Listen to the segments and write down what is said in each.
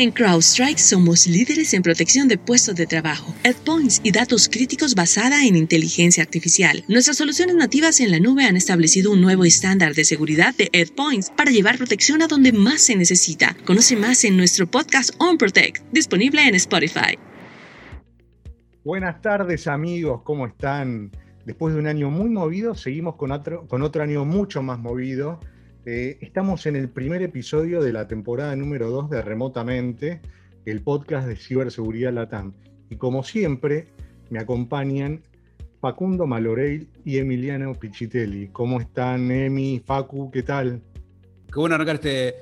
En CrowdStrike somos líderes en protección de puestos de trabajo, endpoints y datos críticos basada en inteligencia artificial. Nuestras soluciones nativas en la nube han establecido un nuevo estándar de seguridad de endpoints para llevar protección a donde más se necesita. Conoce más en nuestro podcast On Protect, disponible en Spotify. Buenas tardes amigos, ¿cómo están? Después de un año muy movido, seguimos con otro, con otro año mucho más movido. Eh, estamos en el primer episodio de la temporada número 2 de Remotamente, el podcast de ciberseguridad Latam. Y como siempre, me acompañan Facundo Maloreil y Emiliano Pichitelli. ¿Cómo están, Emi, Facu? ¿Qué tal? Qué bueno arrancar este,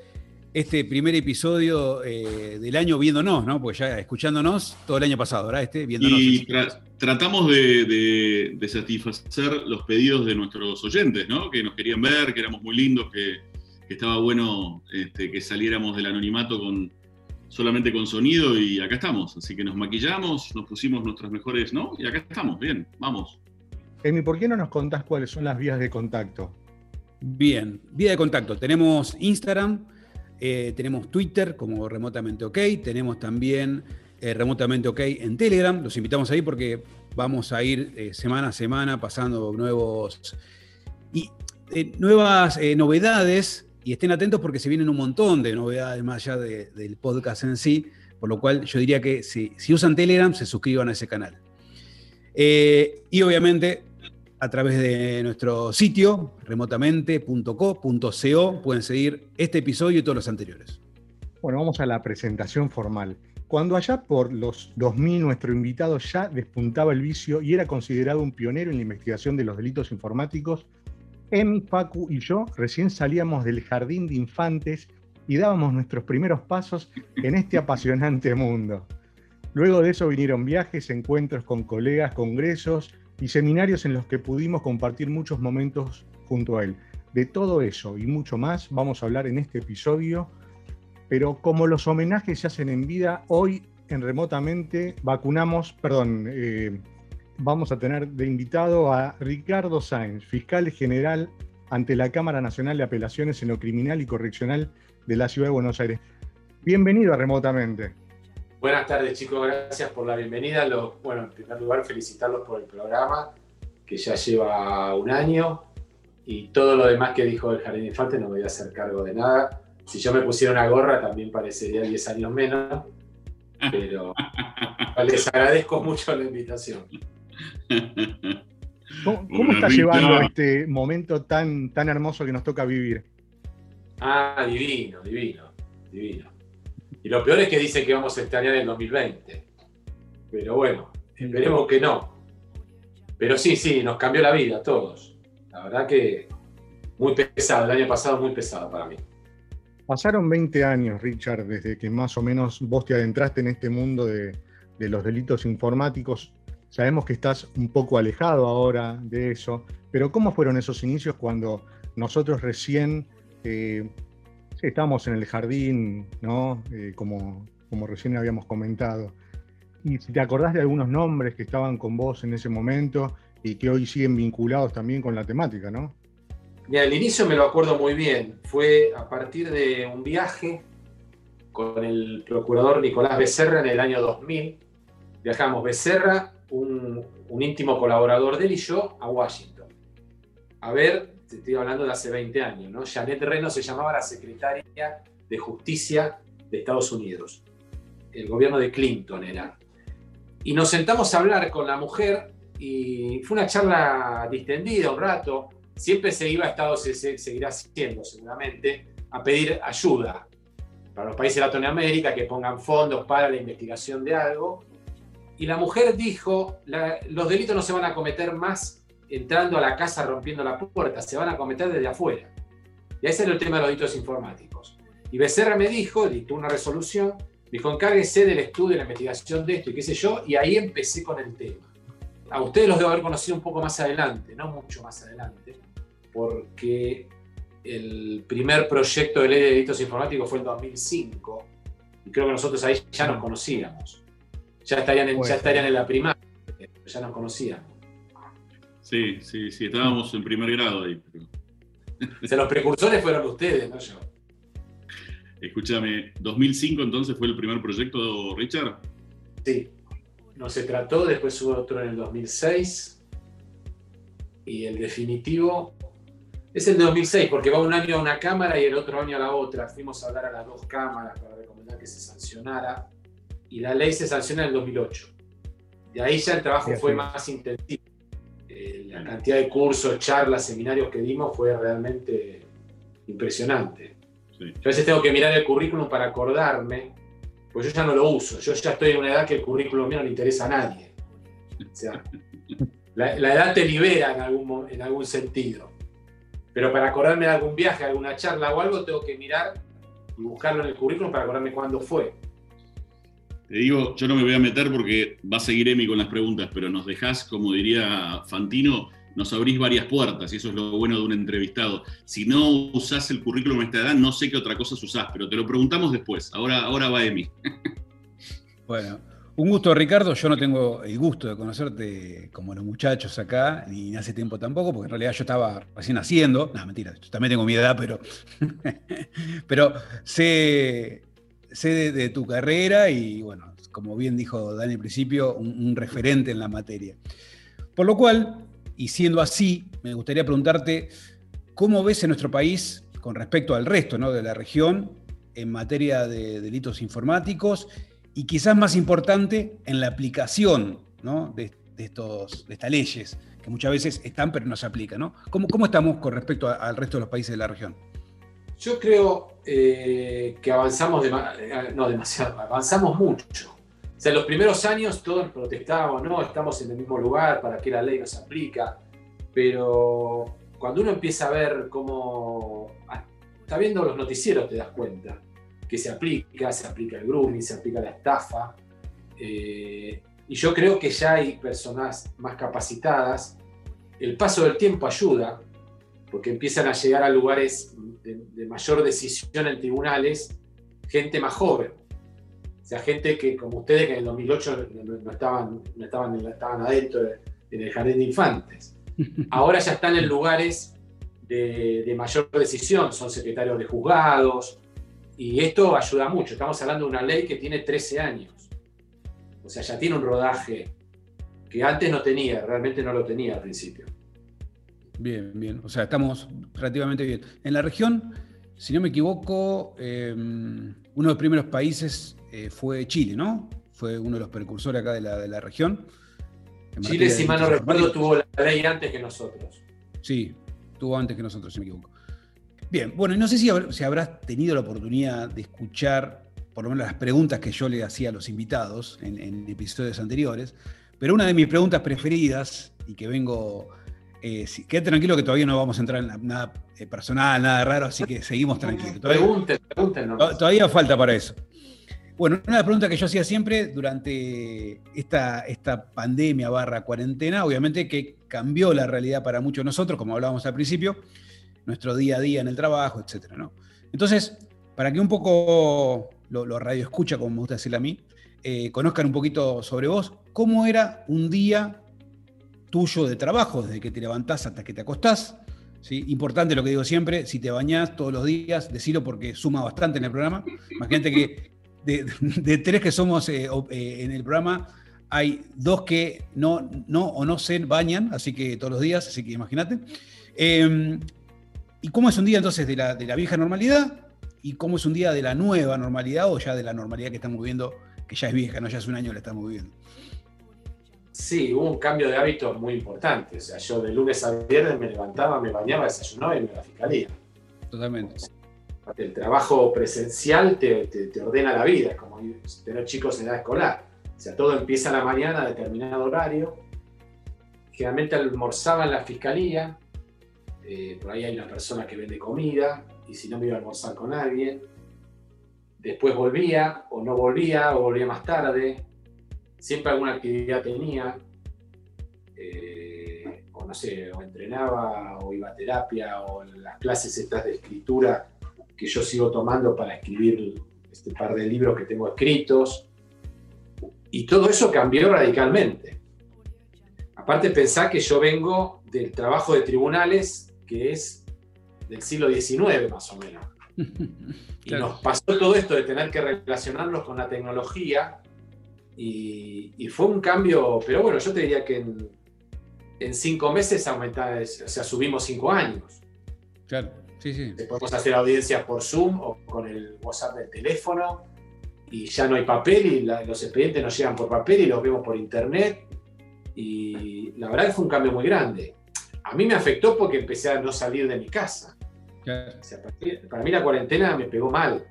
este primer episodio eh, del año viéndonos, ¿no? Pues ya escuchándonos todo el año pasado, ¿verdad? Este, viéndonos. Y tra tratamos de, de, de, satisfacer los pedidos de nuestros oyentes, ¿no? Que nos querían ver, que éramos muy lindos, que, que estaba bueno este, que saliéramos del anonimato con, solamente con sonido y acá estamos. Así que nos maquillamos, nos pusimos nuestras mejores, ¿no? Y acá estamos, bien, vamos. Emi, ¿por qué no nos contás cuáles son las vías de contacto? Bien, vía de contacto. Tenemos Instagram, eh, tenemos Twitter como Remotamente OK, tenemos también eh, Remotamente OK en Telegram. Los invitamos ahí porque vamos a ir eh, semana a semana pasando nuevos y nuevas novedades. Y estén atentos porque se vienen un montón de novedades más allá de, del podcast en sí. Por lo cual yo diría que si usan Telegram, se suscriban a ese canal. y obviamente a través de nuestro sitio remotamente.co.co pueden seguir este episodio y todos los anteriores. Bueno, vamos a la presentación formal. Cuando allá por los 2000 nuestro invitado ya despuntaba el vicio y era considerado un pionero en la investigación de los delitos informáticos, Emi, Facu y yo recién salíamos del jardín de infantes y dábamos nuestros primeros pasos en este apasionante mundo. Luego de eso vinieron viajes, encuentros con colegas, congresos y seminarios en los que pudimos compartir muchos momentos junto a él. De todo eso y mucho más vamos a hablar en este episodio, pero como los homenajes se hacen en vida, hoy en remotamente vacunamos, perdón, eh, vamos a tener de invitado a Ricardo Sáenz, fiscal general ante la Cámara Nacional de Apelaciones en lo Criminal y Correccional de la Ciudad de Buenos Aires. Bienvenido a Remotamente. Buenas tardes chicos, gracias por la bienvenida. Lo, bueno, en primer lugar felicitarlos por el programa, que ya lleva un año, y todo lo demás que dijo el Jardín de Infantes no voy a hacer cargo de nada. Si yo me pusiera una gorra también parecería 10 años menos, pero les agradezco mucho la invitación. ¿Cómo, cómo está llevando este momento tan, tan hermoso que nos toca vivir? Ah, divino, divino, divino. Y lo peor es que dice que vamos a extrañar el 2020. Pero bueno, esperemos que no. Pero sí, sí, nos cambió la vida a todos. La verdad que muy pesado, el año pasado muy pesado para mí. Pasaron 20 años, Richard, desde que más o menos vos te adentraste en este mundo de, de los delitos informáticos. Sabemos que estás un poco alejado ahora de eso, pero ¿cómo fueron esos inicios cuando nosotros recién eh, estábamos en el jardín, ¿no? Eh, como, como recién habíamos comentado? Y si te acordás de algunos nombres que estaban con vos en ese momento y que hoy siguen vinculados también con la temática, ¿no? Mira, el inicio me lo acuerdo muy bien. Fue a partir de un viaje con el procurador Nicolás Becerra en el año 2000. Viajamos Becerra, un, un íntimo colaborador de él y yo a Washington. A ver, te estoy hablando de hace 20 años, ¿no? Janet Reno se llamaba la secretaria de Justicia de Estados Unidos. El gobierno de Clinton era. Y nos sentamos a hablar con la mujer y fue una charla distendida un rato. Siempre se iba a Estados Unidos, se seguirá haciendo seguramente, a pedir ayuda para los países de Latinoamérica que pongan fondos para la investigación de algo. Y la mujer dijo, la, los delitos no se van a cometer más entrando a la casa rompiendo la puerta, se van a cometer desde afuera. Y ese es el tema de los delitos informáticos. Y Becerra me dijo, dictó una resolución, dijo, encárguese del estudio y la investigación de esto y qué sé yo, y ahí empecé con el tema. A ustedes los debo haber conocido un poco más adelante, no mucho más adelante, porque el primer proyecto de ley de delitos informáticos fue en 2005. Y creo que nosotros ahí ya nos conocíamos. Ya estarían en, ya estarían en la primaria, ya nos conocíamos. Sí, sí, sí, estábamos en primer grado ahí. los precursores fueron ustedes, no yo. Escúchame, ¿2005 entonces fue el primer proyecto, Richard? Sí, no se trató, después hubo otro en el 2006 y el definitivo es el de 2006 porque va un año a una cámara y el otro año a la otra. Fuimos a hablar a las dos cámaras para recomendar que se sancionara y la ley se sanciona en el 2008. De ahí ya el trabajo fue más intensivo. La cantidad de cursos, charlas, seminarios que dimos fue realmente impresionante. Yo a veces tengo que mirar el currículum para acordarme, pues yo ya no lo uso. Yo ya estoy en una edad que el currículum mío no le interesa a nadie. O sea, la, edad te libera en algún, en algún sentido. Pero para acordarme de algún viaje, alguna charla o algo, tengo que mirar y buscarlo en el currículum para acordarme cuándo fue. Te digo, yo no me voy a meter porque va a seguir Emi con las preguntas, pero nos dejás, como diría Fantino, nos abrís varias puertas y eso es lo bueno de un entrevistado. Si no usás el currículum a esta edad, no sé qué otra cosa usás, pero te lo preguntamos después. Ahora, ahora va Emi. Bueno, un gusto, Ricardo. Yo no tengo el gusto de conocerte como los muchachos acá, ni hace tiempo tampoco, porque en realidad yo estaba recién haciendo. No, mentira, yo también tengo mi edad, pero, pero sé, sé de, tu carrera y, bueno, como bien dijo Dani al principio, un referente en la materia. Por lo cual, y siendo así, me gustaría preguntarte, ¿cómo ves en nuestro país con respecto al resto de la región en materia de delitos informáticos y quizás más importante en la aplicación de, estos, de estas leyes, que muchas veces están pero no se aplican? ¿Cómo, ¿Cómo, estamos con respecto al resto de los países de la región? Yo creo eh, que avanzamos, eh, no demasiado, avanzamos mucho. O sea, los primeros años todos protestábamos, no, estamos en el mismo lugar, para qué la ley no se aplica, pero cuando uno empieza a ver cómo, está viendo los noticieros te das cuenta que se aplica, se aplica el grooming, se aplica la estafa, eh, y yo creo que ya hay personas más capacitadas, el paso del tiempo ayuda, porque empiezan a llegar a lugares de mayor decisión en tribunales gente más joven o sea, gente que, como ustedes, que en el 2008 no, estaban, no estaban, estaban adentro en el jardín de infantes. Ahora ya están en lugares de, mayor decisión, son secretarios de juzgados, y esto ayuda mucho. Estamos hablando de una ley que tiene 13 años. O sea, ya tiene un rodaje que antes no tenía, realmente no lo tenía al principio. Bien, bien. O sea, estamos relativamente bien. En la región, si no me equivoco, eh, uno de los primeros países eh, fue Chile, ¿no? Fue uno de los precursores acá de la, de la región. Chile, si mal no recuerdo, tuvo la ley antes que nosotros. Sí, tuvo antes que nosotros, si me equivoco. Bien, bueno, no sé si, si habrás tenido la oportunidad de escuchar por lo menos las preguntas que yo le hacía a los invitados en, episodios anteriores, pero una de mis preguntas preferidas, y que vengo, eh, quédate tranquilo que todavía no vamos a entrar en nada eh, personal, nada raro, así que seguimos tranquilos. Todavía, pregunten, Todavía falta para eso. Bueno, una pregunta que yo hacía siempre durante esta, esta pandemia barra cuarentena, obviamente que cambió la realidad para muchos de nosotros, como hablábamos al principio, nuestro día a día en el trabajo, etc. ¿no? Entonces, para que un poco lo, radio escucha, como me gusta decirle a mí, eh, conozcan un poquito sobre vos, ¿cómo era un día tuyo de trabajo, desde que te levantás hasta que te acostás? ¿Sí? Importante lo que digo siempre, si te bañás todos los días, decilo porque suma bastante en el programa. Imagínate que de, tres que somos eh, eh, en el programa, hay dos que no, no o no se bañan, así que todos los días, así que imagínate. Em, ¿Y cómo es un día entonces de la, de la, vieja normalidad? ¿Y cómo es un día de la nueva normalidad o ya de la normalidad que estamos viviendo, que ya es vieja, no ya es un año que la estamos viviendo? Sí, hubo un cambio de hábitos muy importante. O sea, yo de lunes a viernes me levantaba, me bañaba, desayunaba y me iba a la fiscalía. Totalmente el trabajo presencial te, ordena la vida, es como tener chicos en edad escolar. O sea, todo empieza a la mañana a determinado horario. Generalmente almorzaba en la fiscalía, eh, por ahí hay una persona que vende comida, y si no me iba a almorzar con alguien. Después volvía, o no volvía, o volvía más tarde. Siempre alguna actividad tenía, eh, o no sé, o entrenaba, o iba a terapia, o las clases estas de escritura que yo sigo tomando para escribir este par de libros que tengo escritos. Y todo eso cambió radicalmente. Aparte, pensá que yo vengo del trabajo de tribunales, que es del siglo XIX más o menos. Y nos pasó todo esto de tener que relacionarnos con la tecnología y, fue un cambio, pero bueno, yo te diría que en, cinco meses aumentaba, o sea, subimos cinco años. Claro, sí, sí. Podemos hacer audiencias por Zoom o con el WhatsApp del teléfono y ya no hay papel y los expedientes nos llegan por papel y los vemos por internet. Y la verdad que fue un cambio muy grande. A mí me afectó porque empecé a no salir de mi casa. para, mí, la cuarentena me pegó mal.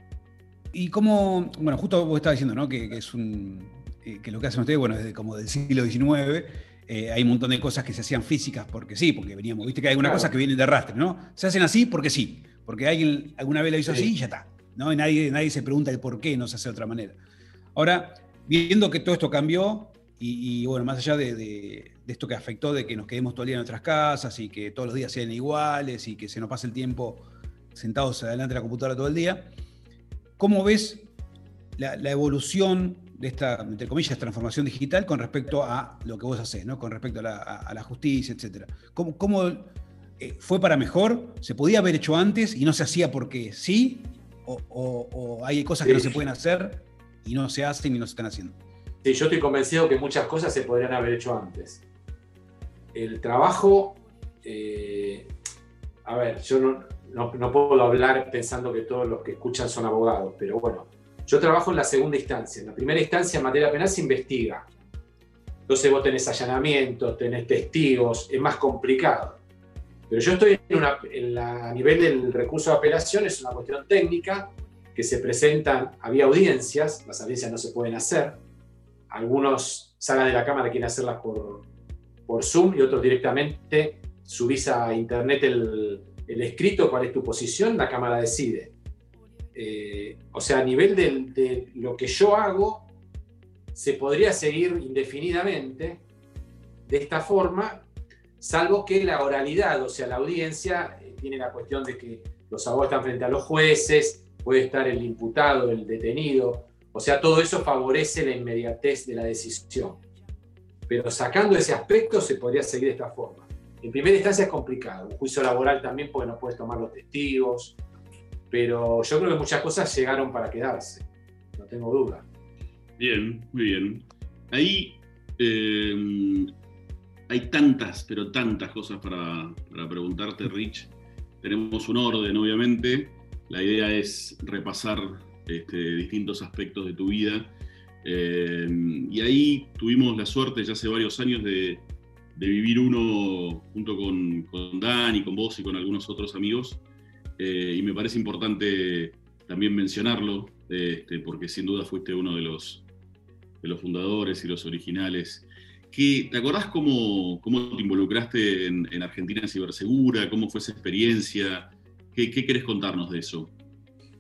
Y como, bueno, justo vos estabas diciendo, ¿no? Que, es un, eh, que lo que hacen ustedes, bueno, desde como del siglo XIX, eh, hay un montón de cosas que se hacían físicas porque sí, porque veníamos, viste que hay algunas cosas que vienen de arrastre, ¿no? Se hacen así porque sí, porque alguien alguna vez lo hizo así y ya está, ¿no? Y nadie, nadie se pregunta el por qué no se hace de otra manera. Ahora, viendo que todo esto cambió, y, bueno, más allá de, esto que afectó de que nos quedemos todo el día en nuestras casas y que todos los días sean iguales y que se nos pase el tiempo sentados adelante de la computadora todo el día, ¿cómo ves la, evolución de esta, entre comillas, transformación digital con respecto a lo que vos haces, ¿no? con respecto a la, justicia, etcétera? ¿Cómo, cómo eh, fue para mejor? ¿Se podía haber hecho antes y no se hacía porque sí? ¿O, hay cosas que no se pueden hacer y no se hacen y no se están haciendo? Sí, yo estoy convencido que muchas cosas se podrían haber hecho antes. El trabajo, eh, a ver, yo no, no, puedo hablar pensando que todos los que escuchan son abogados, pero bueno, yo trabajo en la segunda instancia. En la primera instancia, en materia penal, se investiga. Entonces vos tenés allanamientos, tenés testigos, es más complicado. Pero yo estoy en, una, a nivel del recurso de apelación, es una cuestión técnica, que se presentan, había audiencias, las audiencias no se pueden hacer, algunos salen de la cámara quieren hacerlas por, por Zoom y otros directamente subís a internet el, escrito, cuál es tu posición, la cámara decide. Eh, o sea, a nivel de, lo que yo hago, se podría seguir indefinidamente de esta forma, salvo que la oralidad, o sea, la audiencia, eh, tiene la cuestión de que los abogados están frente a los jueces, puede estar el imputado, el detenido, o sea, todo eso favorece la inmediatez de la decisión. Pero sacando ese aspecto se podría seguir de esta forma. En primera instancia es complicado. Un juicio laboral también porque no puedes tomar los testigos. Pero yo creo que muchas cosas llegaron para quedarse. No tengo duda. Bien, muy bien. Ahí eh, hay tantas, pero tantas cosas para, para preguntarte, Rich. Tenemos un orden, obviamente. La idea es repasar este, distintos aspectos de tu vida. Eh, y ahí tuvimos la suerte ya hace varios años de, vivir uno junto con, con, Dan y con vos y con algunos otros amigos. Eh, y me parece importante también mencionarlo, este, porque sin duda fuiste uno de los, de los fundadores y los originales. ¿Te acordás cómo, cómo te involucraste en, Argentina Cibersegura? ¿Cómo fue esa experiencia? ¿Qué, ¿Qué querés contarnos de eso?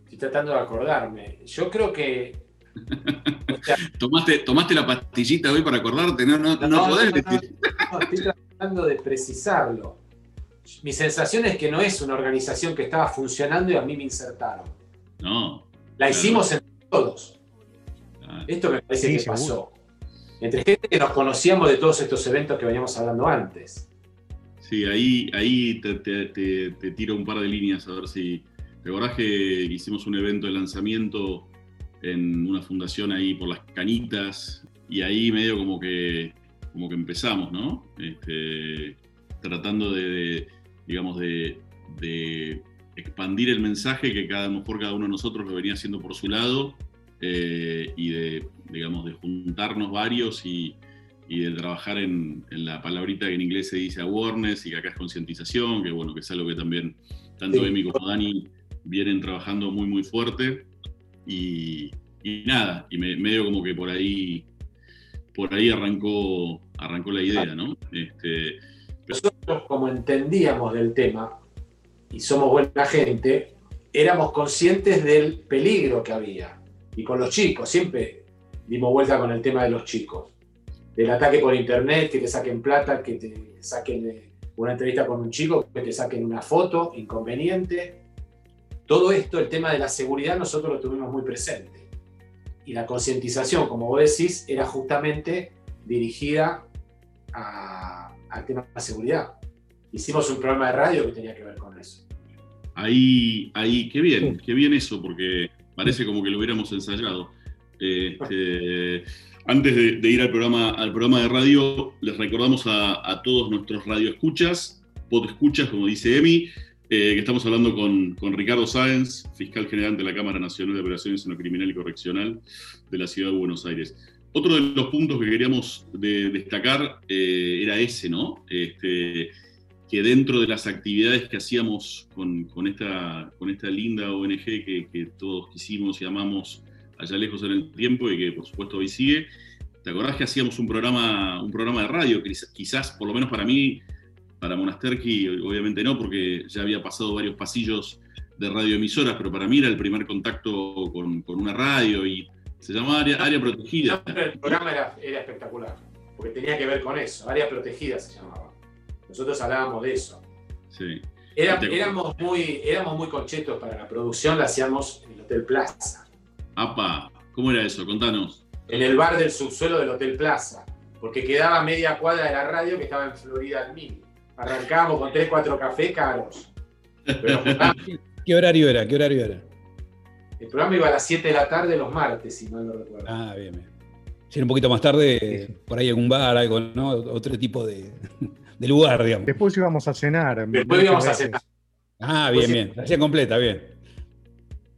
Estoy tratando de acordarme. Yo creo que. ¿Tomaste, ¿Tomaste la pastillita hoy para acordarte? No, no, no, no podés estoy tratando de precisarlo. Mi sensación es que no es una organización que estaba funcionando y a mí me insertaron. No. La hicimos entre todos. Esto me parece que pasó. Entre gente que nos conocíamos de todos estos eventos que veníamos hablando antes. Sí, ahí, ahí te, te tiro un par de líneas a ver si, ¿Te acordás que hicimos un evento de lanzamiento en una fundación ahí por las canitas? Y ahí medio como que, como que empezamos, ¿no? Este, tratando de, digamos, de, expandir el mensaje que cada, por cada uno de nosotros lo venía haciendo por su lado eh, y de, digamos, de juntarnos varios y, de trabajar en, la palabrita que en inglés se dice awareness y que acá es concientización, que bueno, que es algo que también tanto Emi como Dani vienen trabajando muy, muy fuerte. Y, nada, y me, medio como que por ahí, por ahí arrancó, arrancó la idea, ¿no? Este, Nosotros, como entendíamos del tema y somos buena gente, éramos conscientes del peligro que había. Y con los chicos, siempre dimos vuelta con el tema de los chicos. Del ataque por internet, que te saquen plata, que te saquen una entrevista con un chico que te saquen una foto, inconveniente. Todo esto, el tema de la seguridad, nosotros lo tuvimos muy presente. Y la concientización, como vos decís, era justamente dirigida al tema de la seguridad. Hicimos un programa de radio que tenía que ver con eso. Ahí, ahí, qué bien, qué bien eso, porque parece como que lo hubiéramos ensayado. Este, antes de, ir al programa, al programa de radio, les recordamos a, todos nuestros radioescuchas, escuchas, como dice Emi, eh, que estamos hablando con, Ricardo Sáenz, fiscal general de la Cámara Nacional de Operaciones en lo Criminal y Correccional de la Ciudad de Buenos Aires. Otro de los puntos que queríamos destacar eh, era ese, ¿no? Este, que dentro de las actividades que hacíamos con, esta, con esta linda ONG que, que todos quisimos y amamos allá lejos en el tiempo y que por supuesto hoy sigue. ¿Te acordás que hacíamos un programa, un programa de radio? Quizás, por lo menos para mí, para Monasterki, obviamente no, porque ya había pasado varios pasillos de radioemisoras, pero para mí era el primer contacto con, una radio y se llamaba Área, Protegida. el programa era, espectacular, porque tenía que ver con eso, Área Protegida se llamaba. Nosotros hablábamos de eso. Sí. éramos, muy, éramos muy conchetos para la producción, la hacíamos en el Hotel Plaza. Apa, ¿cómo era eso? Contanos. En el bar del subsuelo del Hotel Plaza, porque quedaba media cuadra de la radio que estaba en Florida al Mil. Arrancábamos con 3, 4 cafés caros. ¿Qué horario era? ¿Qué horario era? El programa iba a las 7 de la tarde los martes, si no lo recuerdo. Ah, bien, bien. Si era un poquito más tarde, por ahí algún bar, algo, ¿no? Otro tipo de, lugar, digamos. Después íbamos a cenar. Después íbamos a cenar. Ah, bien, bien. hacía completa, bien.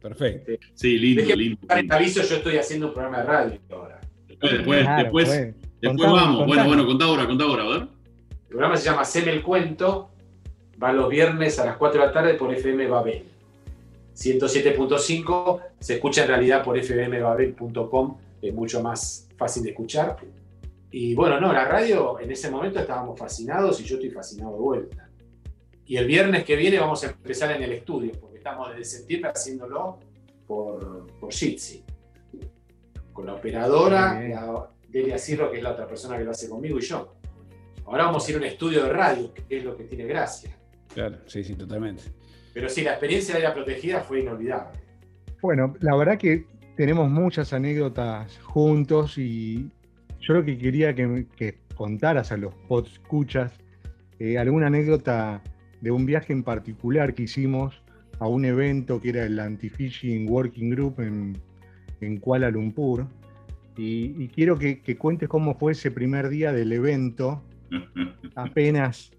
Perfecto. Sí, lindo, lindo. Para aviso, yo estoy haciendo un programa de radio ahora. Después, después, después, después vamos. Bueno, bueno, contá ahora, contá ahora, a ver. El programa se llama Haceme el cuento. Va los viernes a las 4 de la tarde por FM Babel. 107.5 se escucha en realidad por fmbabel.com, es mucho más fácil de escuchar. Y bueno, no, la radio en ese momento estábamos fascinados y yo estoy fascinado de vuelta. Y el viernes que viene vamos a empezar en el estudio, estamos desde septiembre haciéndolo por, por Jitsi. Con la operadora, Delia Cirro, que es la otra persona que lo hace conmigo, y yo. Ahora vamos a ir a un estudio de radio, que es lo que tiene gracia. Claro, sí, sí, totalmente. Pero sí, la experiencia de la protegida fue inolvidable. Bueno, la verdad que tenemos muchas anécdotas juntos y yo lo que quería que, contaras a los escuchas eh, alguna anécdota de un viaje en particular que hicimos a un evento que era el Anti-Fishing Working Group en, Kuala Lumpur. Y, quiero que, cuentes cómo fue ese primer día del evento, apenas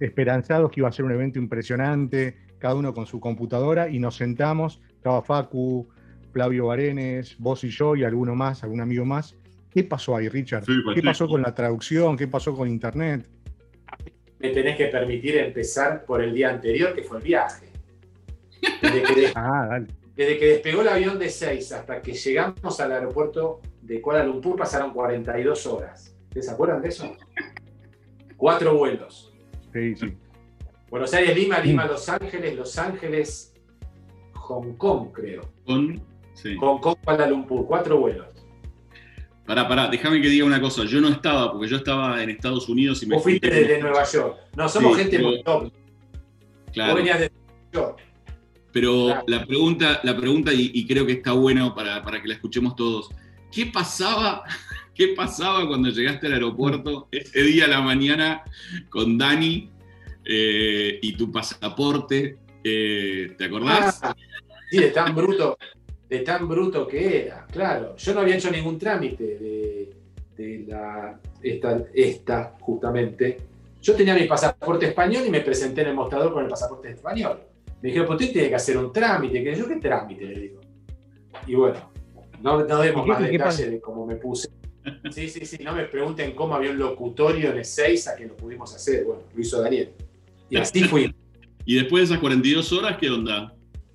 esperanzados que iba a ser un evento impresionante, cada uno con su computadora, y nos sentamos, estaba Facu, Flavio Barenes, vos y yo y alguno más, algún amigo más. ¿Qué pasó ahí, Richard? ¿Qué pasó con la traducción? ¿Qué pasó con Internet? Me tenés que permitir empezar por el día anterior, que fue el viaje. Ah, desde que, despegó el avión de 6 hasta que llegamos al aeropuerto de Kuala Lumpur pasaron 42 horas. ¿Se acuerdan de eso? Cuatro vuelos. Sí, sí. Buenos Aires, Lima, Lima, Los Ángeles, Los Ángeles, Hong Kong, creo. Hong Kong, Kuala Lumpur, cuatro vuelos. Pará, pará, déjame que diga una cosa. Yo no estaba, porque yo estaba en Estados Unidos y me. Vos fuiste desde Nueva York. No, somos gente muy top. Claro. Vos venías de Nueva York. Pero la pregunta, la pregunta y, creo que está bueno para, que la escuchemos todos, ¿qué pasaba, ¿qué pasaba cuando llegaste al aeropuerto ese día a la mañana con Dani eh, y tu pasaporte? Eh, ¿Te acordás? Ah, sí, de tan bruto, de tan bruto que era, claro. Yo no había hecho ningún trámite de, de la, esta, esta, justamente. Yo tenía mi pasaporte español y me presenté en el mostrador con el pasaporte español. Me dijeron, pues usted tiene que hacer un trámite. Que yo, ¿qué trámite? Le digo. Y bueno, no, no demos más detalles de cómo me puse. Sí, sí, sí, no me pregunten cómo había un locutorio en el 6 a que lo pudimos hacer. Bueno, lo hizo Daniel. Y así fui. ¿Y después de esas 42 horas, qué onda?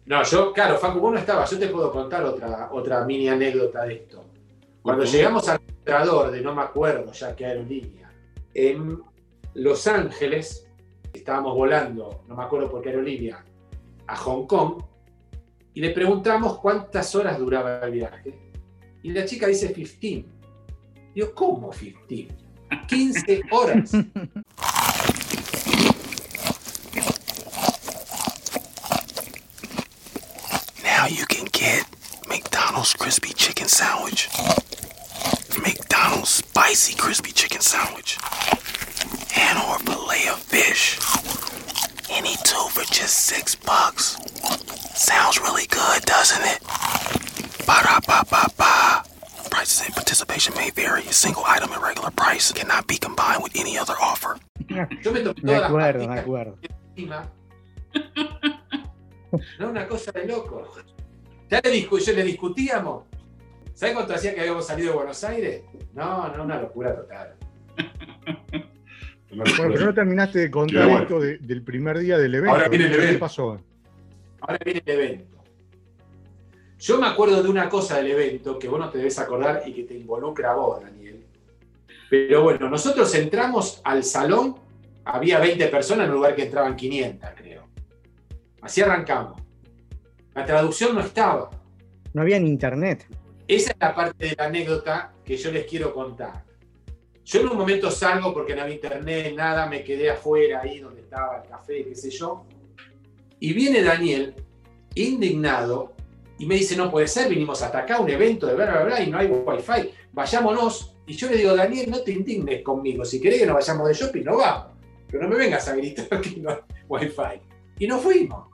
No, yo, claro, Facu, vos no estabas. Yo te puedo contar otra, otra mini anécdota de esto. Cuando llegamos al administrador de no me acuerdo ya qué aerolínea, en Los Ángeles, estábamos volando, no me acuerdo por qué aerolínea, a Hong Kong y le preguntamos cuántas horas duraba el viaje. Y la chica dice 15. Digo, ¿cómo 15? 15 horas. McDonald's crispy chicken sandwich. McDonald's spicy crispy chicken sandwich. And or fillet of fish. Any two for just six bucks. Sounds really good, doesn't it? Ba da ba ba ba. Prices and participation may vary. A single item at regular price cannot be combined with any other offer. Me acuerdo, me acuerdo. No, una cosa de loco. Ya le discu- yo le discutíamos. ¿Sabes cuánto hacía que habíamos salido de Buenos Aires? No, no, una locura total. Bueno, pero no terminaste de contar bueno. esto de- del primer día del evento. Ahora viene el ¿Qué evento. pasó? Ahora viene el evento. Yo me acuerdo de una cosa del evento que vos no te debes acordar y que te involucra a vos, Daniel. Pero bueno, nosotros entramos al salón, había 20 personas en un lugar que entraban 500, creo. Así arrancamos. La traducción no estaba. No había ni internet. Esa es la parte de la anécdota que yo les quiero contar. Yo en un momento salgo porque no había internet, nada, me quedé afuera ahí donde estaba el café, qué sé yo. Y viene Daniel, indignado, y me dice, no puede ser, vinimos hasta acá, un evento de bla, bla, bla, y no hay wifi, vayámonos. Y yo le digo, Daniel, no te indignes conmigo, si querés que nos vayamos de shopping, no vamos. Pero no me vengas a gritar que no hay wifi. Y nos fuimos.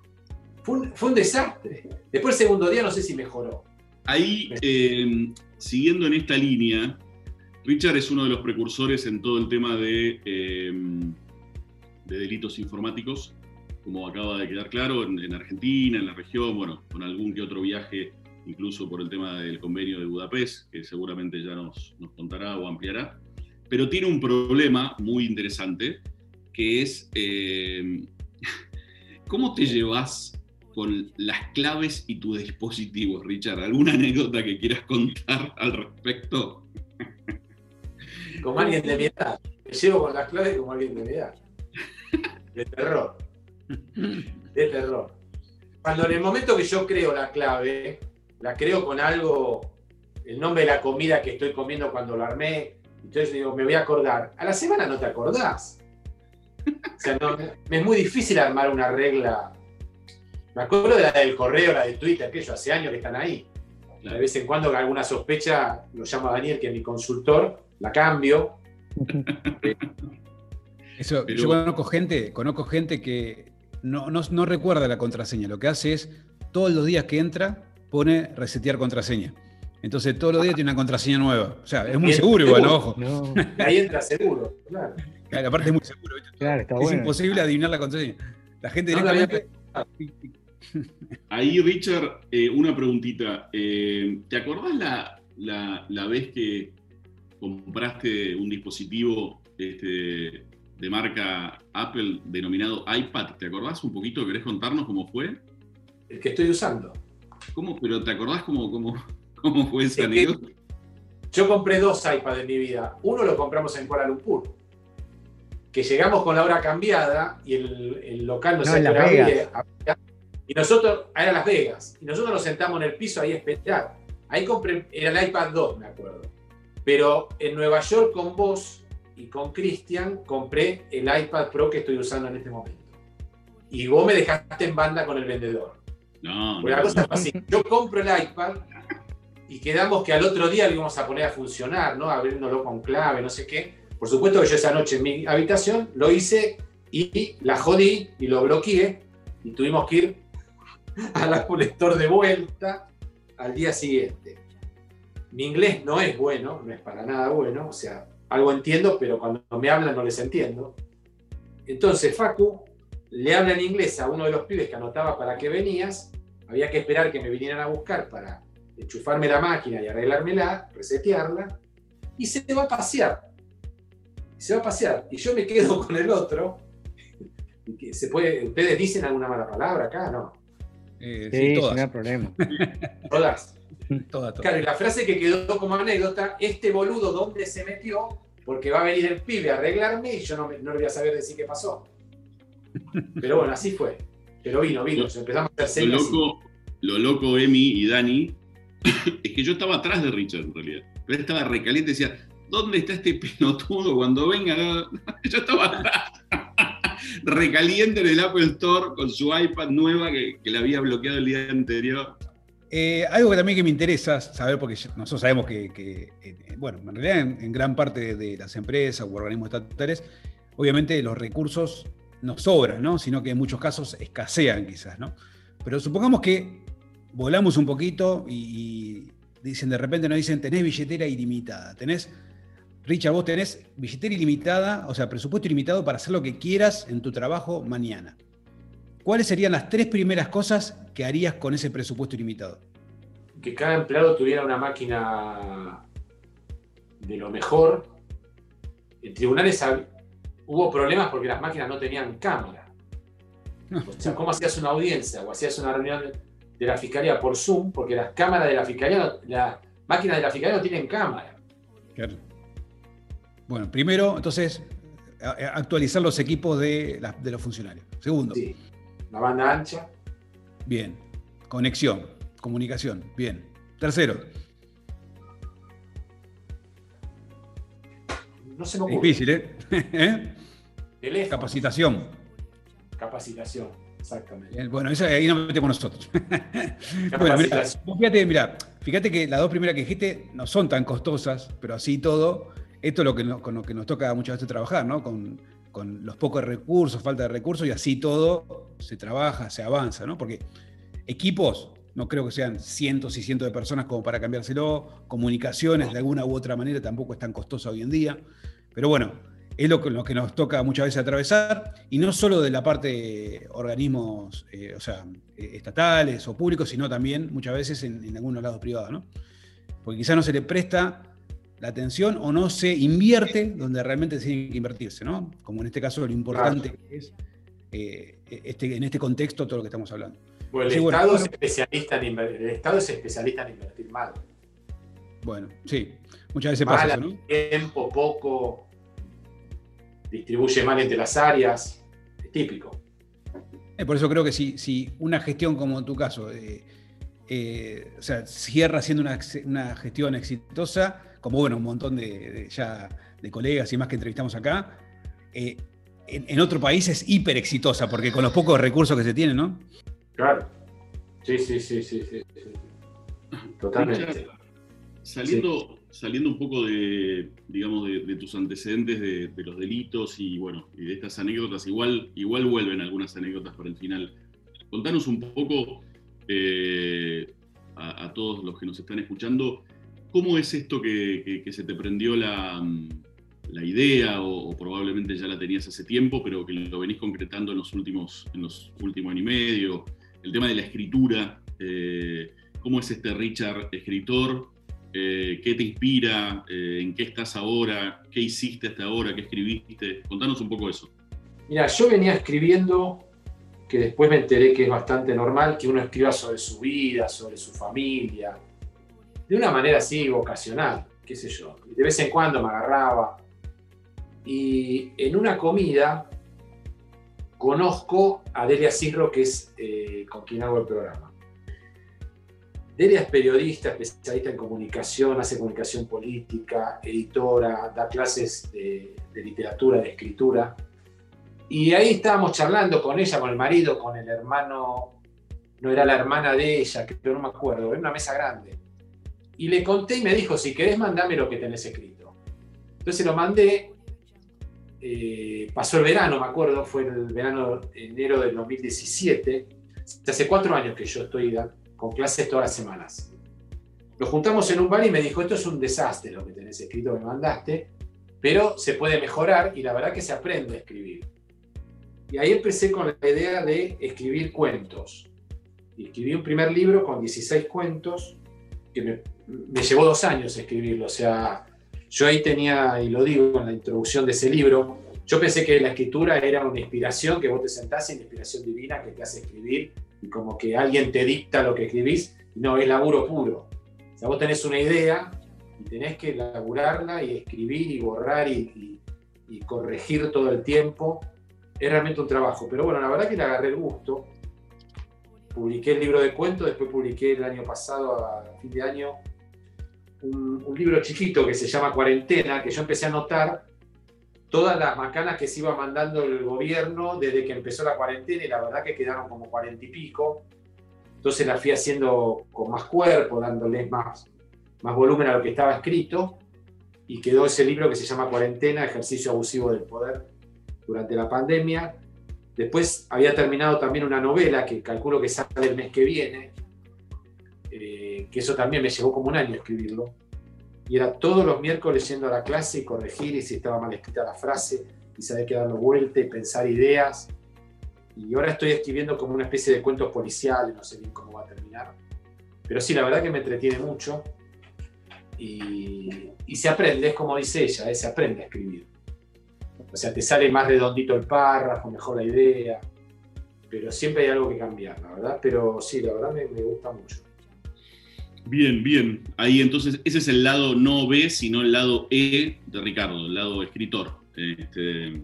Fue un, fue un desastre. Después el segundo día no sé si mejoró. Ahí, eh, siguiendo en esta línea, Richard es uno de los precursores en todo el tema de, eh, de delitos informáticos, como acaba de quedar claro, en, en Argentina, en la región, bueno, con algún que otro viaje, incluso por el tema del convenio de Budapest, que seguramente ya nos, nos contará o ampliará. Pero tiene un problema muy interesante, que es eh, cómo te llevas con las claves y tus dispositivos, Richard. ¿Alguna anécdota que quieras contar al respecto? como alguien de mi edad. Me llevo con las claves como alguien de mi edad. De terror. De terror. Cuando en el momento que yo creo la clave, la creo con algo, el nombre de la comida que estoy comiendo cuando la armé, entonces digo, me voy a acordar. A la semana no te acordás. O sea, me es muy difícil armar una regla. Me acuerdo de la del correo, la de Twitter, aquello hace años que están ahí. De vez en cuando con alguna sospecha, lo llamo a Daniel, que es mi consultor, la cambio. Eso, Pero- Yo conozco gente, conozco gente que no, no- no recuerda la contraseña. Lo que hace es, todos los días que entra, pone resetear contraseña. Entonces todos los días tiene una contraseña nueva. O sea, es muy seguro igual, seguro. ojo. No, ahí entra seguro, claro. Claro, Aparte es muy seguro. ¿viste? claro, está es bueno. imposible adivinar la contraseña. La gente directamente... Ahí, Richard, eh, una preguntita. Eh, ¿Te acordás la, la- la vez que compraste un dispositivo este, de marca Apple denominado iPad? ¿Te acordás un poquito? ¿Querés contarnos cómo fue? El que estoy usando. ¿Cómo? ¿Pero te acordás cómo, cómo, cómo fue esa Es que- anécdota? Yo compré dos iPads en mi vida. Uno lo compramos en Kuala Lumpur. Que llegamos con la hora cambiada y el, el local no, No, se Vegas. abría. Y nosotros, era Las Vegas. Y nosotros nos sentamos en el piso ahí a esperar. Ahí compré, era el iPad 2, me acuerdo. Pero en Nueva York con vos y con Cristian compré el iPad Pro que estoy usando en este momento. Y vos me dejaste en banda con el vendedor. No, Porque la no. cosa fue así. Yo compro el iPad y quedamos que al otro día lo íbamos a poner a funcionar, ¿no? Abriéndolo con clave, no sé qué. Por supuesto que yo esa noche en mi habitación lo hice y la jodí y lo bloqueé y tuvimos que ir al Apple Store de vuelta al día siguiente. Mi inglés no es bueno, no es para nada bueno, o sea, algo entiendo, pero cuando me hablan no les entiendo. Entonces Facu le habla en inglés a uno de los pibes que anotaba para que venías, había que esperar que me vinieran a buscar para enchufarme la máquina y arreglármela, resetearla, y se va a pasear. Se va a pasear. Y yo me quedo con el otro. Se puede, ¿Ustedes dicen alguna mala palabra acá? No. Eh, Sí, sí, todas, no hay problema. Todas. todas, todas. Claro, y la frase que quedó como anécdota, este boludo, ¿dónde se metió? Porque va a venir el pibe a arreglarme y yo no, me- no le voy a saber decir qué pasó. Pero bueno, así fue. Pero vino, vino. Empezamos a hacer Lo loco, lo loco, Emi y Dani, es que yo estaba atrás de Richard en realidad. Pero estaba recaliente y decía, ¿dónde está este pelotudo cuando venga? Yo estaba atrás. Recaliente en el Apple Store con su iPad nueva que, que le había bloqueado el día anterior. Eh, algo que también que me interesa saber, porque nosotros sabemos que, eh, bueno, en realidad en, gran parte de las empresas u organismos estatales, obviamente los recursos no sobran, ¿no? sino que en muchos casos escasean quizás. ¿no? Pero supongamos que volamos un poquito y, dicen de repente nos dicen, tenés billetera ilimitada, tenés, Richard, vos tenés billetera ilimitada, o sea, presupuesto ilimitado para hacer lo que quieras en tu trabajo mañana. ¿Cuáles serían las tres primeras cosas que harías con ese presupuesto ilimitado? Que cada empleado tuviera una máquina de lo mejor. En tribunales hubo problemas porque las máquinas no tenían cámara. O sea, ¿cómo hacías una audiencia o hacías una reunión de la fiscalía por Zoom? Porque las cámaras de la fiscalía, las máquinas de la fiscalía no tienen cámara. Claro. Bueno, primero, entonces, actualizar los equipos de, los funcionarios. Segundo. Sí. La banda ancha. Bien. Conexión, comunicación. Bien. Tercero. No se me ocurre. Difícil, ¿eh? ¿Eh? Capacitación. Capacitación, exactamente. Bueno, eso ahí nos metemos nosotros. bueno, fíjate, mira, fíjate que las dos primeras que dijiste no son tan costosas, pero así todo, esto es lo que con lo que nos toca muchas veces trabajar, ¿no? Con, con los pocos recursos, falta de recursos, y así todo se trabaja, se avanza, ¿no? Porque equipos, no creo que sean cientos y cientos de personas como para cambiárselo, comunicaciones de alguna u otra manera tampoco es tan costosa hoy en día, pero bueno, es lo que, lo que nos toca muchas veces atravesar, y no solo de la parte de organismos, eh, o sea, eh, estatales o públicos, sino también muchas veces en, en algunos lados privados, ¿no? Porque quizás no se le presta la atención o no se invierte donde realmente tiene que invertirse, ¿no? Como en este caso lo importante que es eh, este, en este contexto todo lo que estamos hablando. el, Estado es especialista en el Estado es especialista en invertir mal. Bueno, sí, muchas veces pasa eso, ¿no? Tiempo, poco, distribuye mal entre las áreas, es típico. Eh, por eso creo que si, si una gestión como en tu caso, eh, o sea, cierra siendo una, una gestión exitosa, como bueno, un montón de, ya de colegas y más que entrevistamos acá, eh, en, otro país es hiper exitosa, porque con los pocos recursos que se tienen, ¿no? Claro. Sí, sí, sí, sí, sí. Totalmente. saliendo, saliendo un poco de, digamos, de, tus antecedentes de, los delitos y bueno, y de estas anécdotas, igual, igual vuelven algunas anécdotas para el final. Contanos un poco eh, a, todos los que nos están escuchando, ¿Cómo es esto que, se te prendió la, mm, idea o, probablemente ya la tenías hace tiempo, pero que lo venís concretando en los últimos, en los últimos años y medio? El tema de la escritura, eh, ¿cómo es este Richard escritor? Eh, ¿Qué te inspira? Eh, ¿En qué estás ahora? ¿Qué hiciste hasta ahora? ¿Qué escribiste? Contanos un poco eso. Mira, yo venía escribiendo, que después me enteré que es bastante normal que uno escriba sobre su vida, sobre su familia, de una manera así vocacional, qué sé yo. De vez en cuando me agarraba. Y en una comida conozco a Delia Cirro, que es eh, con quien hago el programa. Delia es periodista, especialista en comunicación, hace comunicación política, editora, da clases de, literatura, de escritura. Y ahí estábamos charlando con ella, con el marido, con el hermano, no era la hermana de ella, que no me acuerdo, en una mesa grande. Y le conté y me dijo, si querés, mandame lo que tenés escrito. Entonces lo mandé, eh, pasó el verano, me acuerdo, fue el verano enero del 2017. Hace cuatro años que yo estoy con clases todas las semanas. Lo juntamos en un bar y me dijo, esto es un desastre lo que tenés escrito, me mandaste, pero se puede mejorar y la verdad que se aprende a escribir. Y ahí empecé con la idea de escribir cuentos. Y escribí un primer libro con 16 cuentos que me me llevó dos años escribirlo. O sea, yo ahí tenía, y lo digo en la introducción de ese libro, yo pensé que la escritura era una inspiración, que vos te sentás en inspiración divina que te hace escribir y como que alguien te dicta lo que escribís. No, es laburo puro. O sea, vos tenés una idea y tenés que laburarla y escribir y borrar y, y corregir todo el tiempo. Es realmente un trabajo. Pero bueno, la verdad que le agarré el gusto. Publiqué el libro de cuentos, después publiqué el año pasado, a fin de año, un, libro chiquito que se llama Cuarentena, que yo empecé a notar todas las macanas que se iba mandando el gobierno desde que empezó la cuarentena y la verdad que quedaron como cuarenta y pico. Entonces la fui haciendo con más cuerpo, dándoles más, más volumen a lo que estaba escrito y quedó ese libro que se llama Cuarentena, ejercicio abusivo del poder durante la pandemia. Después había terminado también una novela que calculo que sale el mes que viene, eh, que eso también me llevó como un año escribirlo. Y era todos los miércoles yendo a la clase y corregir y si estaba mal escrita la frase y saber que darlo vuelta y pensar ideas. Y ahora estoy escribiendo como una especie de cuentos policiales, no sé bien cómo va a terminar. Pero sí, la verdad que me entretiene mucho. Y, se aprende, es como dice ella, eh, se aprende a escribir. O sea, te sale más redondito el párrafo, mejor la idea. Pero siempre hay algo que cambiar, la verdad. Pero sí, la verdad me, gusta mucho. Bien, bien. Ahí entonces, ese es el lado no B, sino el lado E de Ricardo, el lado escritor. Este,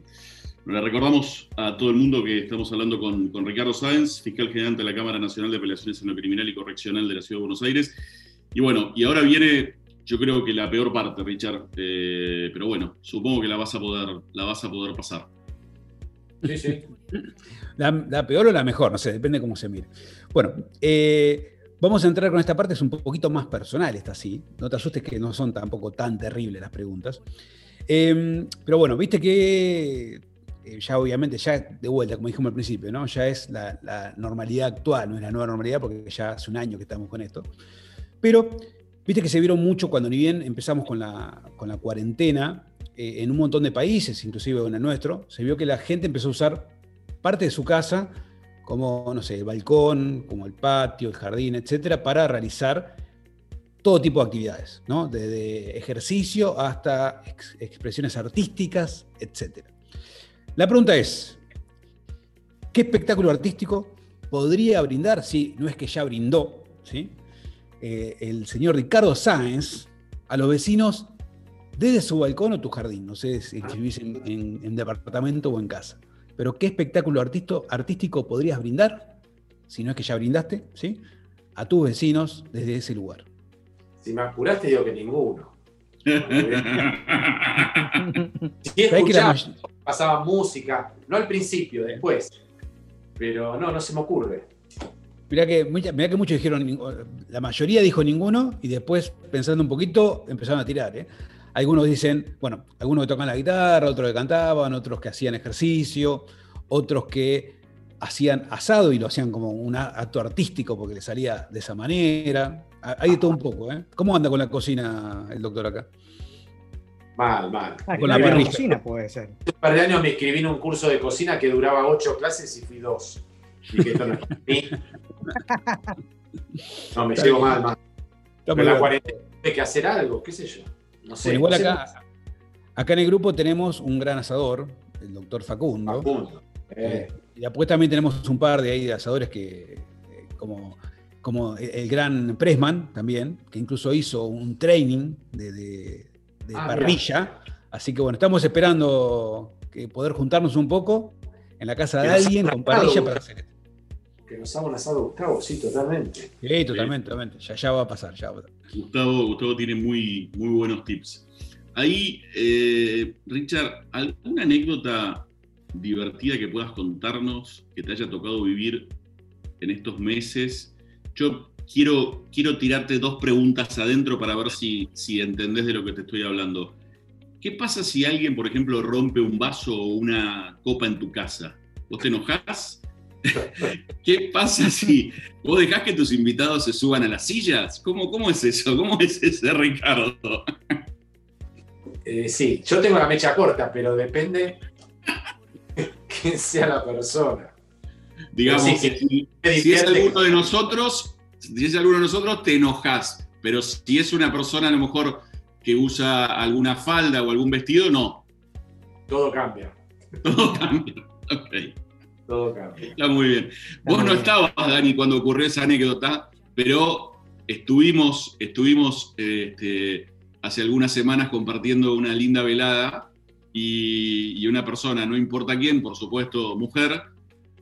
le recordamos a todo el mundo que estamos hablando con, con, Ricardo Sáenz, fiscal general de la Cámara Nacional de Apelaciones en lo Criminal y Correccional de la Ciudad de Buenos Aires. Y bueno, y ahora viene yo creo que la peor parte, Richard. Eh, pero bueno, supongo que la vas a poder, la vas a poder pasar. Sí, sí. La, peor o la mejor, no sé, depende cómo se mire. Bueno, eh, vamos a entrar con esta parte, es un poquito más personal, esta sí. No te asustes que no son tampoco tan terribles las preguntas. Em, pero bueno, viste que eh, ya obviamente, ya de vuelta, como dijimos al principio, ¿no? Ya es la, la normalidad actual, no es la nueva normalidad, porque ya hace un año que estamos con esto. Pero Viste que se vieron mucho cuando ni bien empezamos con la, cuarentena, eh, en un montón de países, inclusive en el nuestro, se vio que la gente empezó a usar parte de su casa como, no sé, el balcón, como el patio, el jardín, etcétera, para realizar todo tipo de actividades, ¿no? Desde ejercicio hasta expresiones artísticas, etcétera. La pregunta es, ¿qué espectáculo artístico podría brindar, si no es que ya brindó, ¿sí? Eh, el señor Ricardo Sáenz a los vecinos desde su balcón o tu jardín. No sé si vivís en, departamento o en casa. Pero ¿qué espectáculo artístico podrías brindar, si no es que ya brindaste, ¿sí? a tus vecinos desde ese lugar? Si me apuraste, digo que ninguno. si pasaba música, no al principio, después. Pero no, no se me ocurre. Mirá que, que muchos dijeron, la mayoría dijo ninguno y después, pensando un poquito, empezaron a tirar. ¿eh? Algunos dicen, bueno, algunos que tocan la guitarra, otros que cantaban, otros que hacían ejercicio, otros que hacían asado y lo hacían como un acto artístico porque le salía de esa manera. Hay de todo un poco, ¿eh? ¿Cómo anda con la cocina el doctor acá? Mal, mal. Ah, con la, cocina puede ser. Un par de años me inscribí en un curso de cocina que duraba ocho clases y fui dos. Dije, esto no es No, me llevo mal, mal. Pero la cuarentena hay que hacer algo, qué sé yo. No sé. igual acá, acá en el grupo tenemos un gran asador, el doctor Facundo. Facundo. Eh. y después también tenemos un par de, ahí de asadores que, eh, como, como el gran Pressman también, que incluso hizo un training de, ah, parrilla. Así que bueno, estamos esperando que poder juntarnos un poco en la casa de alguien con parrilla para hacer esto que nos ha asado Gustavo, sí, totalmente. Sí, totalmente, totalmente. Ya, ya va a pasar, ya Gustavo, Gustavo tiene muy, muy buenos tips. Ahí, eh, Richard, ¿alguna anécdota divertida que puedas contarnos que te haya tocado vivir en estos meses? Yo quiero, quiero tirarte dos preguntas adentro para ver si, si entendés de lo que te estoy hablando. ¿Qué pasa si alguien, por ejemplo, rompe un vaso o una copa en tu casa? ¿Vos te enojás? ¿Qué pasa si vos dejás que tus invitados se suban a las sillas? ¿Cómo, cómo es eso? ¿Cómo es ese, Ricardo? Eh, sí, yo tengo la mecha corta, pero depende quién sea la persona. Digamos que si, es alguno de nosotros, si es alguno de nosotros, te enojas. Pero si es una persona a lo mejor que usa alguna falda o algún vestido, no. Todo cambia. Todo cambia. Ok. Está muy bien. Vos no estabas, Dani, cuando ocurrió esa anécdota, pero estuvimos, estuvimos este, hace algunas semanas compartiendo una linda velada y, una persona, no importa quién, por supuesto mujer,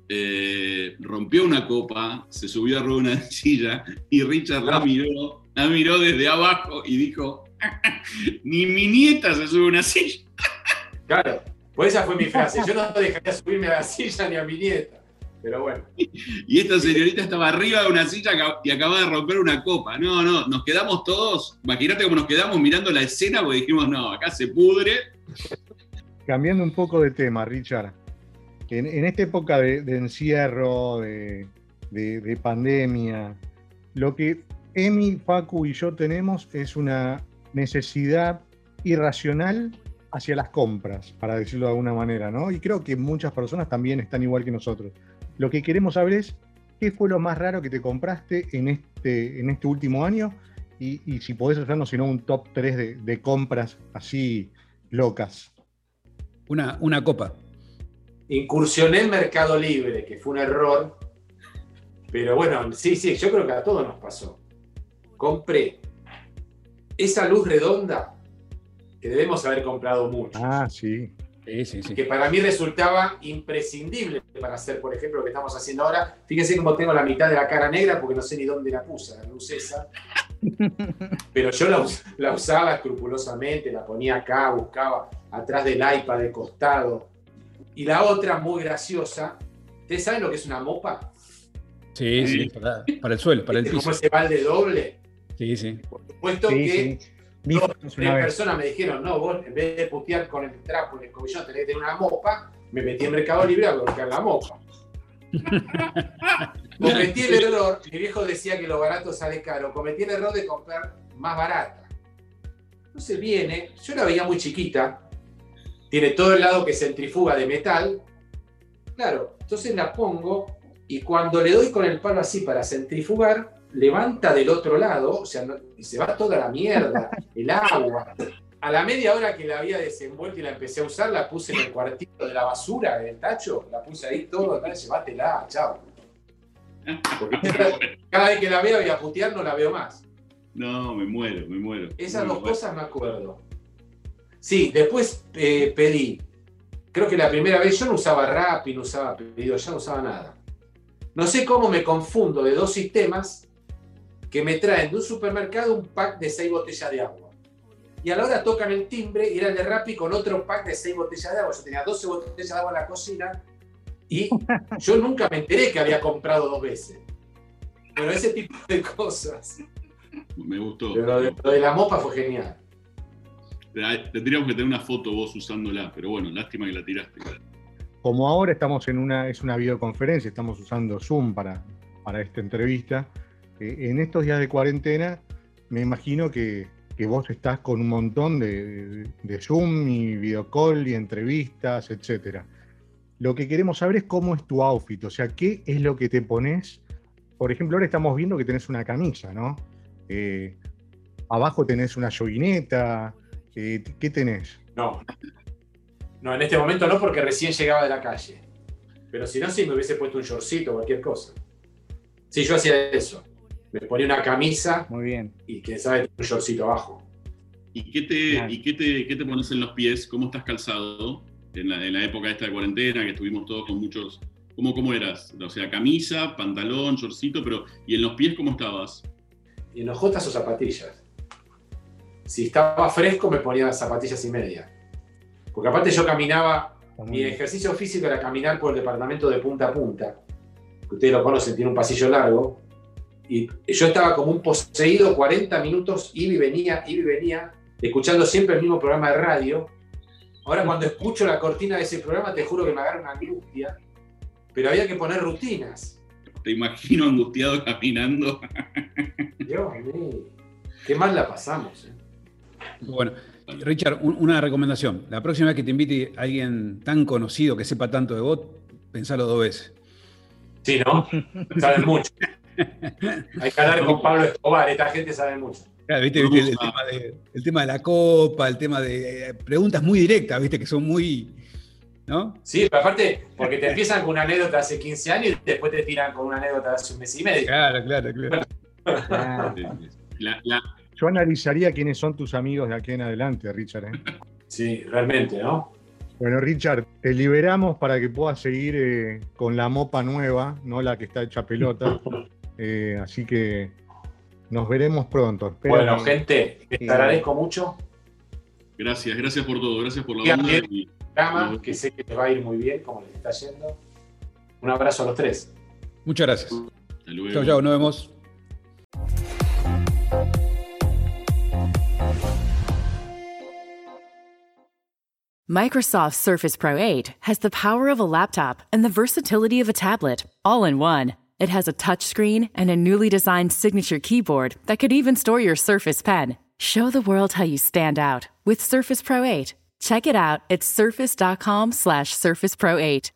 eh, rompió una copa, se subió a una silla y Richard la miró, la miró desde abajo y dijo, ni mi nieta se sube a una silla. Claro. Pues esa fue mi frase. Yo no dejaría subirme a la silla ni a mi nieta. Pero bueno. Y esta señorita estaba arriba de una silla y acaba de romper una copa. No, no, nos quedamos todos. Imagínate cómo nos quedamos mirando la escena porque dijimos, no, acá se pudre. Cambiando un poco de tema, Richard. En, esta época de, encierro, de, de, pandemia, lo que Emi, Facu y yo tenemos es una necesidad irracional hacia las compras, para decirlo de alguna manera, ¿no? Y creo que muchas personas también están igual que nosotros. Lo que queremos saber es qué fue lo más raro que te compraste en este, en este último año y, si podés hacernos, si no, un top 3 de, compras así locas. Una, una copa. Incursioné en Mercado Libre, que fue un error. Pero bueno, sí, sí, yo creo que a todos nos pasó. Compré esa luz redonda que debemos haber comprado mucho. Ah, sí. Que para mí resultaba imprescindible para hacer, por ejemplo, lo que estamos haciendo ahora. Fíjense cómo tengo la mitad de la cara negra porque no sé ni dónde la puse, la luz esa. Pero yo la, usaba escrupulosamente, la ponía acá, buscaba atrás del iPad de costado. Y la otra, muy graciosa, ¿ustedes saben lo que es una mopa? Sí, sí, para, el suelo, para el piso. ¿Cómo ese balde doble? Sí, sí. Por supuesto que tres personas me dijeron, no, vos en vez de putear con el trapo en el cobillón tenés que tener una mopa, me metí en Mercado Libre a buscar la mopa. cometí el error, mi viejo decía que lo barato sale caro, cometí el error de comprar más barata. Entonces viene, yo la veía muy chiquita, tiene todo el lado que centrifuga de metal, claro, entonces la pongo y cuando le doy con el palo así para centrifugar, levanta del otro lado, o sea, y se va toda la mierda, el agua. A la media hora que la había desenvuelto y la empecé a usar, la puse en el cuartito de la basura, en el tacho, la puse ahí todo, llévatela, chao. Porque cada vez que la veo y a putear no la veo más. No, me muero, me muero. Esas dos cosas me acuerdo. Sí, después eh, pedí. Creo que la primera vez yo no usaba Rappi, no usaba pedido, ya no usaba nada. No sé cómo me confundo de dos sistemas que me traen de un supermercado un pack de seis botellas de agua. Y a la hora tocan el timbre y era de Rappi con otro pack de seis botellas de agua. Yo tenía 12 botellas de agua en la cocina y yo nunca me enteré que había comprado dos veces. Pero ese tipo de cosas. Me gustó. Pero lo de, la mopa fue genial. Tendríamos que tener una foto vos usándola, pero bueno, lástima que la tiraste. Como ahora estamos en una, es una videoconferencia, estamos usando Zoom para, para esta entrevista, en estos días de cuarentena, me imagino que, vos estás con un montón de, Zoom y videocall y entrevistas, etc. Lo que queremos saber es cómo es tu outfit, o sea, qué es lo que te pones. Por ejemplo, ahora estamos viendo que tenés una camisa, ¿no? Eh, abajo tenés una joguineta. Eh, ¿Qué tenés? No. No, en este momento no, porque recién llegaba de la calle. Pero si no, sí me hubiese puesto un shortcito o cualquier cosa. Sí, yo hacía eso me ponía una camisa Muy bien. y que sabe un shortcito abajo. ¿Y qué te, ¿y qué te, qué te pones en los pies? ¿Cómo estás calzado? En la, en la época esta de cuarentena, que estuvimos todos con muchos. ¿Cómo, ¿Cómo eras? O sea, camisa, pantalón, shortcito, pero. ¿Y en los pies cómo estabas? ¿Y en jotas o zapatillas? Si estaba fresco, me ponía zapatillas y media. Porque aparte yo caminaba. Mi ejercicio físico era caminar por el departamento de punta a punta. Que ustedes lo conocen, tiene un pasillo largo y yo estaba como un poseído 40 minutos, iba y venía, iba y venía, escuchando siempre el mismo programa de radio. Ahora cuando escucho la cortina de ese programa, te juro que me agarra una angustia, pero había que poner rutinas. Te imagino angustiado caminando. Dios mío, qué mal la pasamos. Eh. Bueno, Richard, una recomendación. La próxima vez que te invite a alguien tan conocido que sepa tanto de vos, pensalo dos veces. Sí, ¿no? Saben mucho. Hay que hablar con Pablo Escobar, esta gente sabe mucho. Claro, ¿viste, el, tema de, la copa, el tema de eh, preguntas muy directas, viste, que son muy. ¿No? Sí, pero aparte, porque te empiezan con una anécdota hace 15 años y después te tiran con una anécdota hace un mes y medio. Claro, claro, claro. Yo analizaría quiénes son tus amigos de aquí en adelante, Richard. ¿eh? Sí, realmente, ¿no? Bueno, Richard, te liberamos para que puedas seguir eh, con la mopa nueva, no la que está hecha pelota. Eh, así que nos veremos pronto. bueno, gente, te agradezco mucho. Gracias, gracias por todo, gracias por la onda. Y, que sé que te va a ir muy bien, como les está yendo. Un abrazo a los tres. Muchas gracias. Chao, chao, nos vemos. Microsoft Surface Pro 8 has the power of a laptop and the versatility of a tablet, all in one. It has a touchscreen and a newly designed signature keyboard that could even store your Surface Pen. Show the world how you stand out with Surface Pro 8. Check it out at surface.com slash surface pro 8.